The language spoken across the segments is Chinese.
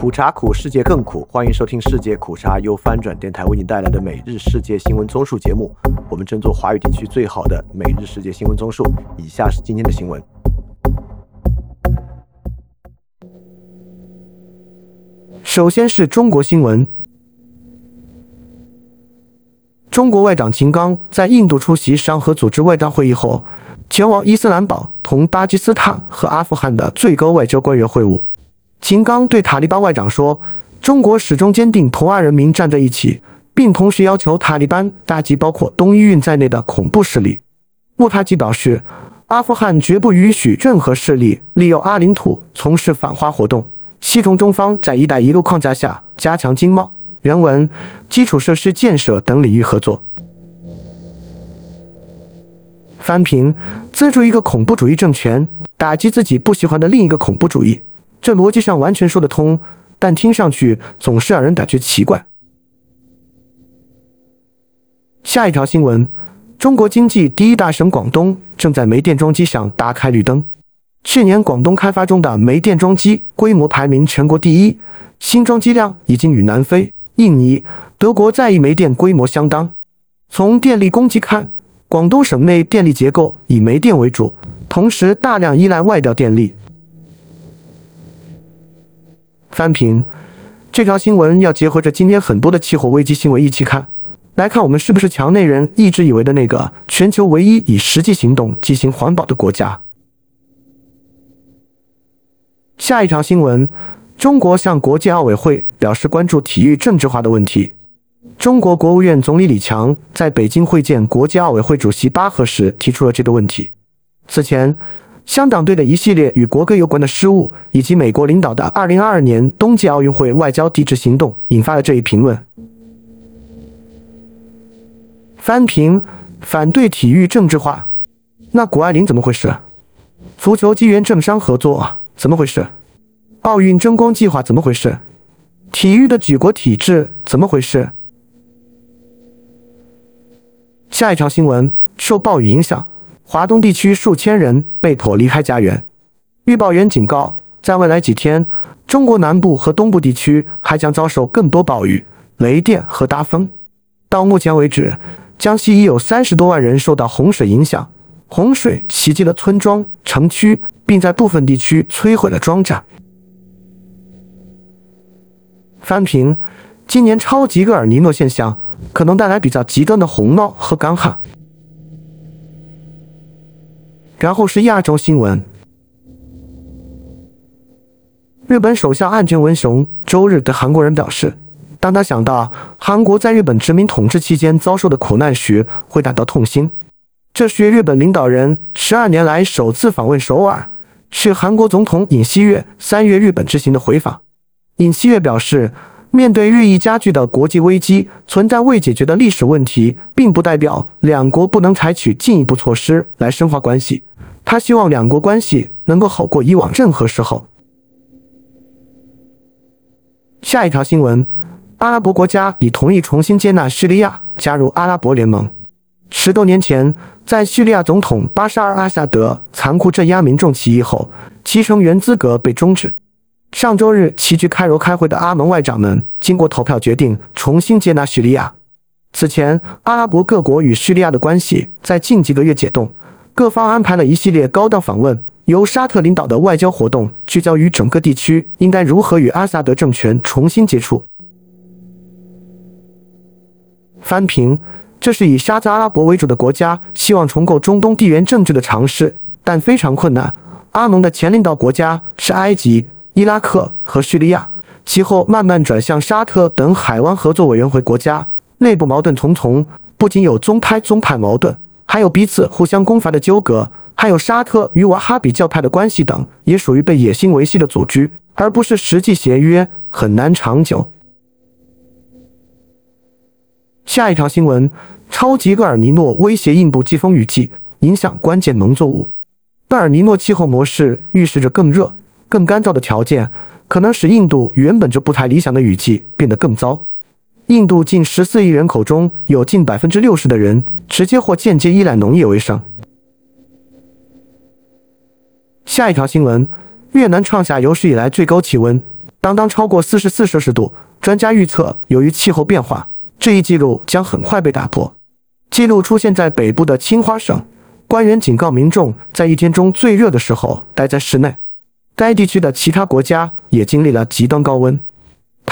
苦茶苦，世界更苦。欢迎收听世界苦茶由翻转电台为你带来的每日世界新闻综述节目。我们争做华语地区最好的每日世界新闻综述。以下是今天的新闻。首先是中国新闻。中国外长秦刚在印度出席上合组织外长会议后，前往伊斯兰堡同巴基斯坦和阿富汗的最高外交官员会晤。秦刚对塔利班外长说：“中国始终坚定同阿人民站在一起，并同时要求塔利班打击包括东伊运在内的恐怖势力。”穆塔吉表示：“阿富汗绝不允许任何势力利用阿领土从事反华活动，希同中方在‘一带一路’框架下加强经贸、人文、基础设施建设等领域合作。”翻平资助一个恐怖主义政权，打击自己不喜欢的另一个恐怖主义。这逻辑上完全说得通，但听上去总是让人感觉奇怪。下一条新闻：中国经济第一大省广东正在煤电装机上打开绿灯。去年广东开发中的煤电装机规模排名全国第一，新装机量已经与南非、印尼、德国在役煤电规模相当。从电力供给看，广东省内电力结构以煤电为主，同时大量依赖外调电力。翻平，这条新闻要结合着今天很多的气候危机新闻一起看，来看我们是不是墙内人一直以为的那个全球唯一以实际行动进行环保的国家。下一条新闻，中国向国际奥委会表示关注体育政治化的问题。中国国务院总理李强在北京会见国际奥委会主席巴赫时提出了这个问题。此前。香港队的一系列与国歌有关的失误，以及美国领导的2022年冬季奥运会外交抵制行动，引发了这一评论。翻评反对体育政治化，那谷爱凌怎么回事？足球机缘政商合作怎么回事？奥运争光计划怎么回事？体育的举国体制怎么回事？下一条新闻，受暴雨影响。华东地区数千人被迫离开家园。预报员警告，在未来几天，中国南部和东部地区还将遭受更多暴雨、雷电和大风。到目前为止，江西已有三十多万人受到洪水影响，洪水袭击了村庄、城区，并在部分地区摧毁了庄稼。翻评：今年超级厄尔尼诺现象可能带来比较极端的洪涝和干旱。然后是亚洲新闻。日本首相岸田文雄周日对韩国人表示，当他想到韩国在日本殖民统治期间遭受的苦难时，会感到痛心。这是日本领导人十二年来首次访问首尔，是韩国总统尹锡悦三月日本之行的回访。尹锡悦表示。面对日益加剧的国际危机，存在未解决的历史问题，并不代表两国不能采取进一步措施来深化关系。他希望两国关系能够好过以往任何时候。下一条新闻：阿拉伯国家已同意重新接纳叙利亚加入阿拉伯联盟。十多年前，在叙利亚总统巴沙尔·阿萨德残酷镇压民众起义后，其成员资格被终止。上周日齐聚开罗开会的阿盟外长们，经过投票决定重新接纳叙利亚。此前，阿拉伯各国与叙利亚的关系在近几个月解冻，各方安排了一系列高调访问。由沙特领导的外交活动聚焦于整个地区应该如何与阿萨德政权重新接触。翻评：这是以沙特阿拉伯为主的国家希望重构中东地缘政治的尝试，但非常困难。阿盟的前领导国家是埃及。伊拉克和叙利亚，其后慢慢转向沙特等海湾合作委员会国家，内部矛盾重重，不仅有宗派宗派矛盾，还有彼此互相攻伐的纠葛，还有沙特与瓦哈比教派的关系等，也属于被野心维系的组织，而不是实际协约，很难长久。下一条新闻：超级厄尔尼诺威胁印度季风雨季，影响关键农作物。厄尔尼诺气候模式预示着更热。更干燥的条件可能使印度原本就不太理想的雨季变得更糟。印度近十四亿人口中有近百分之六十的人直接或间接依赖农业为生。下一条新闻：越南创下有史以来最高气温，当当超过四十四摄氏度。专家预测，由于气候变化，这一记录将很快被打破。记录出现在北部的青花省，官员警告民众在一天中最热的时候待在室内。该地区的其他国家也经历了极端高温。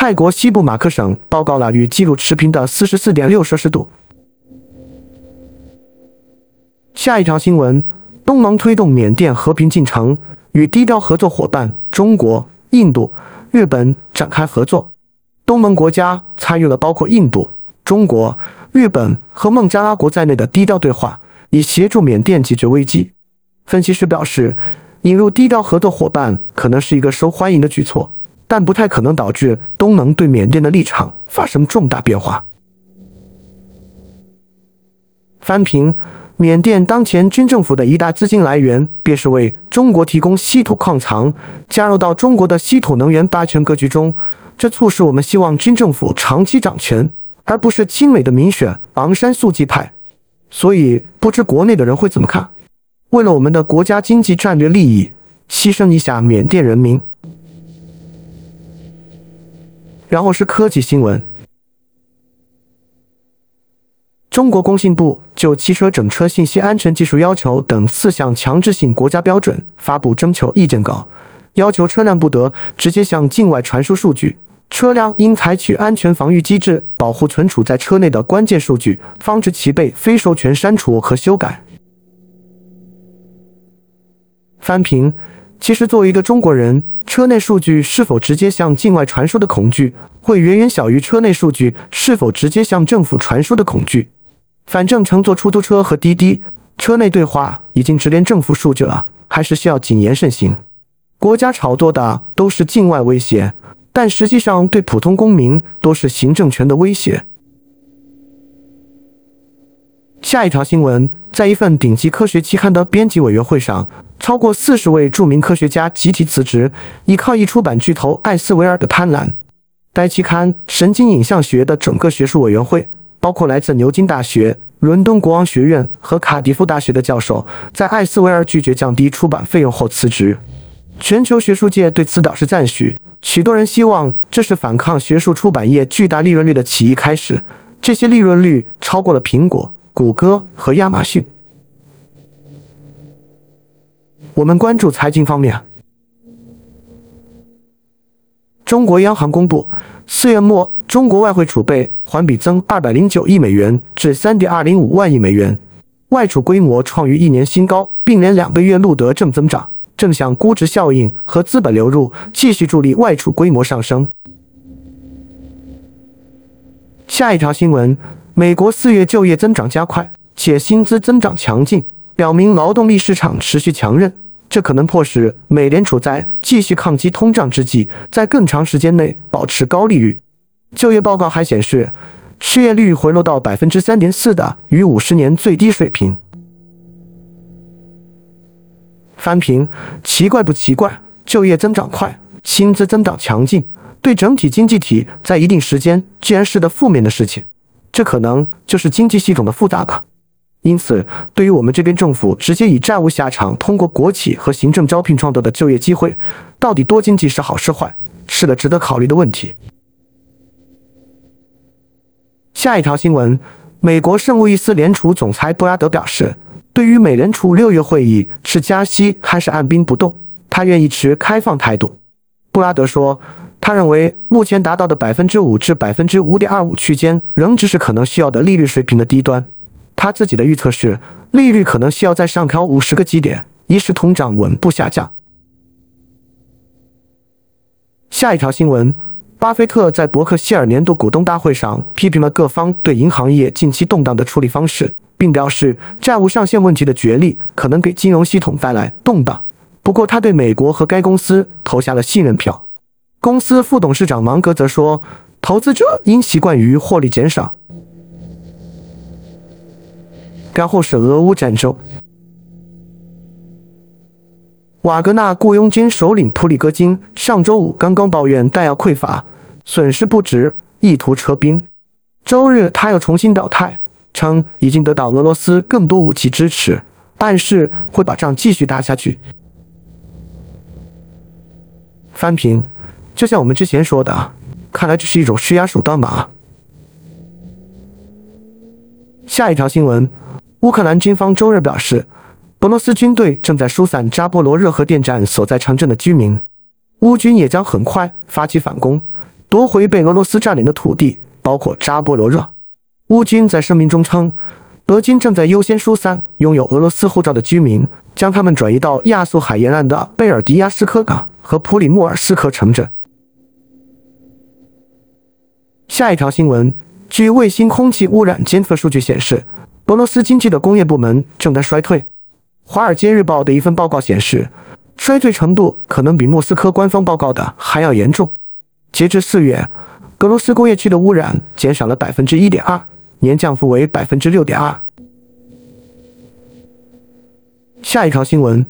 泰国西部马克省报告了与记录持平的四十四点六摄氏度。下一条新闻：东盟推动缅甸和平进程，与低调合作伙伴中国、印度、日本展开合作。东盟国家参与了包括印度、中国、日本和孟加拉国在内的低调对话，以协助缅甸解决危机。分析师表示，引入低调合作伙伴可能是一个受欢迎的举措，但不太可能导致东盟对缅甸的立场发生重大变化。翻评：缅甸当前军政府的一大资金来源便是为中国提供稀土矿藏，加入到中国的稀土能源霸权格局中。这促使我们希望军政府长期掌权，而不是亲美的民选昂山素季派。所以，不知国内的人会怎么看？为了我们的国家经济战略利益，牺牲一下缅甸人民。然后是科技新闻：中国工信部就汽车整车信息安全技术要求等四项强制性国家标准发布征求意见稿，要求车辆不得直接向境外传输数据。车辆应采取安全防御机制，保护存储在车内的关键数据，防止其被非授权删除和修改。翻评：其实，作为一个中国人，车内数据是否直接向境外传输的恐惧，会远远小于车内数据是否直接向政府传输的恐惧。反正乘坐出租车和滴滴，车内对话已经直连政府数据了，还是需要谨言慎行。国家炒作的都是境外威胁。但实际上，对普通公民都是行政权的威胁。下一条新闻，在一份顶级科学期刊的编辑委员会上，超过四十位著名科学家集体辞职，以抗议出版巨头艾斯维尔的贪婪。该期刊神经影像学的整个学术委员会，包括来自牛津大学、伦敦国王学院和卡迪夫大学的教授，在艾斯维尔拒绝降低出版费用后辞职。全球学术界对此表示赞许。许多人希望这是反抗学术出版业巨大利润率的起义开始。这些利润率超过了苹果、谷歌和亚马逊。我们关注财经方面。中国央行公布，四月末中国外汇储备环比增二百零九亿美元至三点二零五万亿美元，外储规模创于一年新高，并连两个月录得正增长。正向估值效应和资本流入继续助力外储规模上升。下一条新闻：美国四月就业增长加快，且薪资增长强劲，表明劳动力市场持续强韧。这可能迫使美联储在继续抗击通胀之际，在更长时间内保持高利率。就业报告还显示，失业率回落到百分之三点四的逾五十年最低水平。翻评奇怪不奇怪？就业增长快，薪资增长强劲，对整体经济体在一定时间居然是的负面的事情，这可能就是经济系统的复杂吧。因此，对于我们这边政府直接以债务下场，通过国企和行政招聘创造的就业机会，到底多经济是好是坏，是个值得考虑的问题。下一条新闻：美国圣路易斯联储总裁布拉德表示。对于美联储六月会议是加息还是按兵不动，他愿意持开放态度。布拉德说，他认为目前达到的百分之五至百分之五点二五区间仍只是可能需要的利率水平的低端。他自己的预测是，利率可能需要再上调五十个基点，以使通胀稳步下降。下一条新闻，巴菲特在伯克希尔年度股东大会上批评了各方对银行业近期动荡的处理方式。并表示，债务上限问题的决力可能给金融系统带来动荡。不过，他对美国和该公司投下了信任票。公司副董事长芒格则说，投资者应习惯于获利减少。然后是俄乌战争。瓦格纳雇佣军首领普里戈金上周五刚刚抱怨弹药匮乏，损失不值，意图撤兵。周日，他又重新表态。称已经得到俄罗斯更多武器支持，暗示会把仗继续打下去。翻评：就像我们之前说的，看来这是一种施压手段吧。下一条新闻，乌克兰军方周日表示，俄罗斯军队正在疏散扎波罗热核电站所在城镇的居民，乌军也将很快发起反攻，夺回被俄罗斯占领的土地，包括扎波罗热。乌军在声明中称，俄军正在优先疏散拥有俄罗斯护照的居民，将他们转移到亚速海沿岸的贝尔迪亚斯科港和普里莫尔斯克城镇。下一条新闻，据卫星空气污染监测数据显示，俄罗斯经济的工业部门正在衰退。《华尔街日报》的一份报告显示，衰退程度可能比莫斯科官方报告的还要严重。截至四月，俄罗斯工业区的污染减少了百分之一点二。年降幅为百分之六点二。下一条新闻，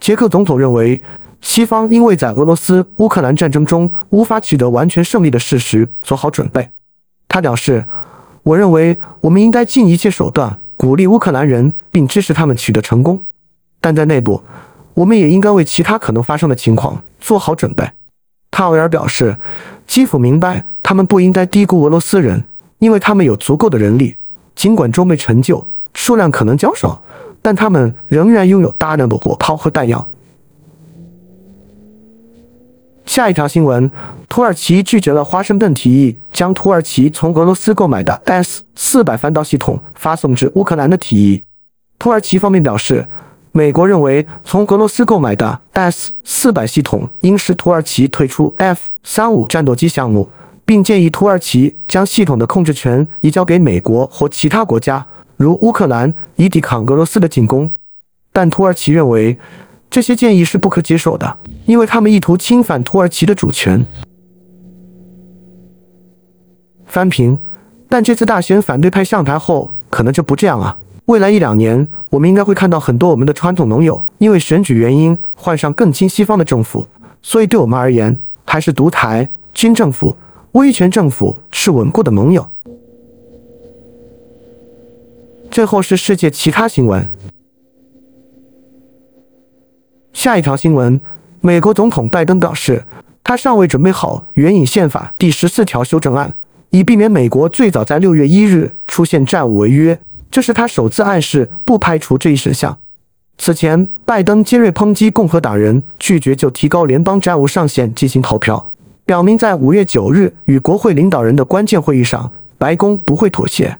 捷克总统认为，西方因为在俄罗斯乌克兰战争中无法取得完全胜利的事实做好准备。他表示：“我认为我们应该尽一切手段鼓励乌克兰人，并支持他们取得成功。但在内部，我们也应该为其他可能发生的情况做好准备。”塔维尔表示：“基辅明白，他们不应该低估俄罗斯人。”因为他们有足够的人力，尽管装备陈旧，数量可能较少，但他们仍然拥有大量的火炮和弹药。下一条新闻：土耳其拒绝了华盛顿提议将土耳其从俄罗斯购买的 S 四百反导系统发送至乌克兰的提议。土耳其方面表示，美国认为从俄罗斯购买的 S 四百系统应使土耳其退出 F 三五战斗机项目。并建议土耳其将系统的控制权移交给美国或其他国家，如乌克兰，以抵抗俄罗斯的进攻。但土耳其认为这些建议是不可接受的，因为他们意图侵犯土耳其的主权。翻评，但这次大选反对派上台后，可能就不这样啊。未来一两年，我们应该会看到很多我们的传统盟友因为选举原因换上更亲西方的政府，所以对我们而言，还是独台军政府。威权政府是稳固的盟友。最后是世界其他新闻。下一条新闻：美国总统拜登表示，他尚未准备好援引宪法第十四条修正案，以避免美国最早在六月一日出现债务违约。这是他首次暗示不排除这一选项。此前，拜登尖锐抨击共和党人拒绝就提高联邦债务上限进行投票。表明在五月九日与国会领导人的关键会议上，白宫不会妥协。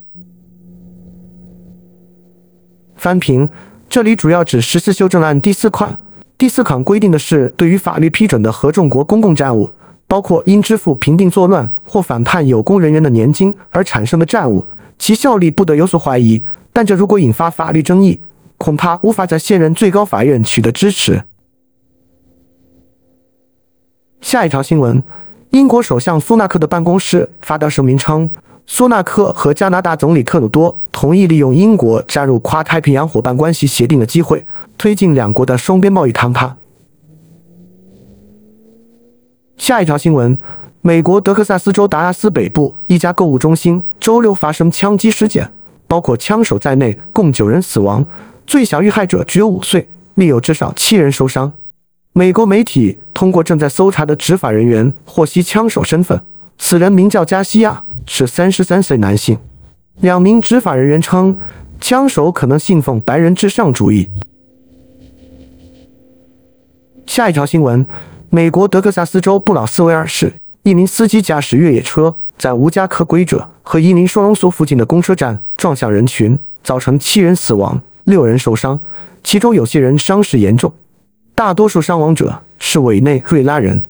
翻评，这里主要指十四修正案第四款。第四款规定的是，对于法律批准的合众国公共债务，包括因支付平定作乱或反叛有功人员的年金而产生的债务，其效力不得有所怀疑。但这如果引发法律争议，恐怕无法在现任最高法院取得支持。下一条新闻：英国首相苏纳克的办公室发表声明称，苏纳克和加拿大总理特鲁多同意利用英国加入跨太平洋伙伴关系协定的机会，推进两国的双边贸易谈判。下一条新闻：美国德克萨斯州达拉斯北部一家购物中心周六发生枪击事件，包括枪手在内，共九人死亡，最小遇害者只有五岁，另有至少七人受伤。美国媒体通过正在搜查的执法人员获悉枪手身份，此人名叫加西亚，是三十三岁男性。两名执法人员称，枪手可能信奉白人至上主义。下一条新闻：美国德克萨斯州布劳斯维尔市一名司机驾驶越野车，在无家可归者和伊林收容所附近的公车站撞向人群，造成七人死亡，六人受伤，其中有些人伤势严重。大多数伤亡者是委内瑞拉人。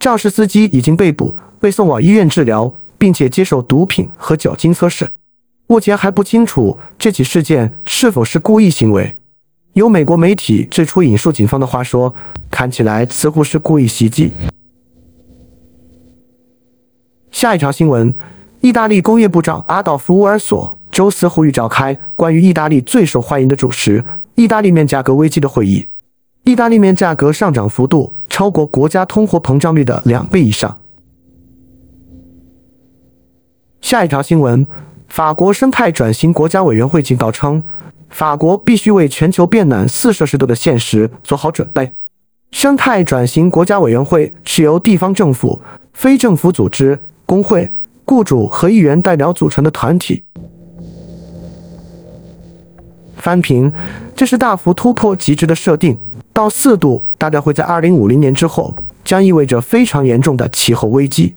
肇事司机已经被捕，被送往医院治疗，并且接受毒品和酒精测试。目前还不清楚这起事件是否是故意行为。有美国媒体最初引述警方的话说：“看起来似乎是故意袭击。”下一条新闻：意大利工业部长阿道夫·乌尔索周四呼吁召开关于意大利最受欢迎的主食——意大利面价格危机的会议。意大利面价格上涨幅度超过国家通货膨胀率的两倍以上。下一条新闻：法国生态转型国家委员会警告称，法国必须为全球变暖四摄氏度的现实做好准备。生态转型国家委员会是由地方政府、非政府组织、工会、雇主和议员代表组成的团体。翻平，这是大幅突破极值的设定，到四度大概会在二零五零年之后，将意味着非常严重的气候危机。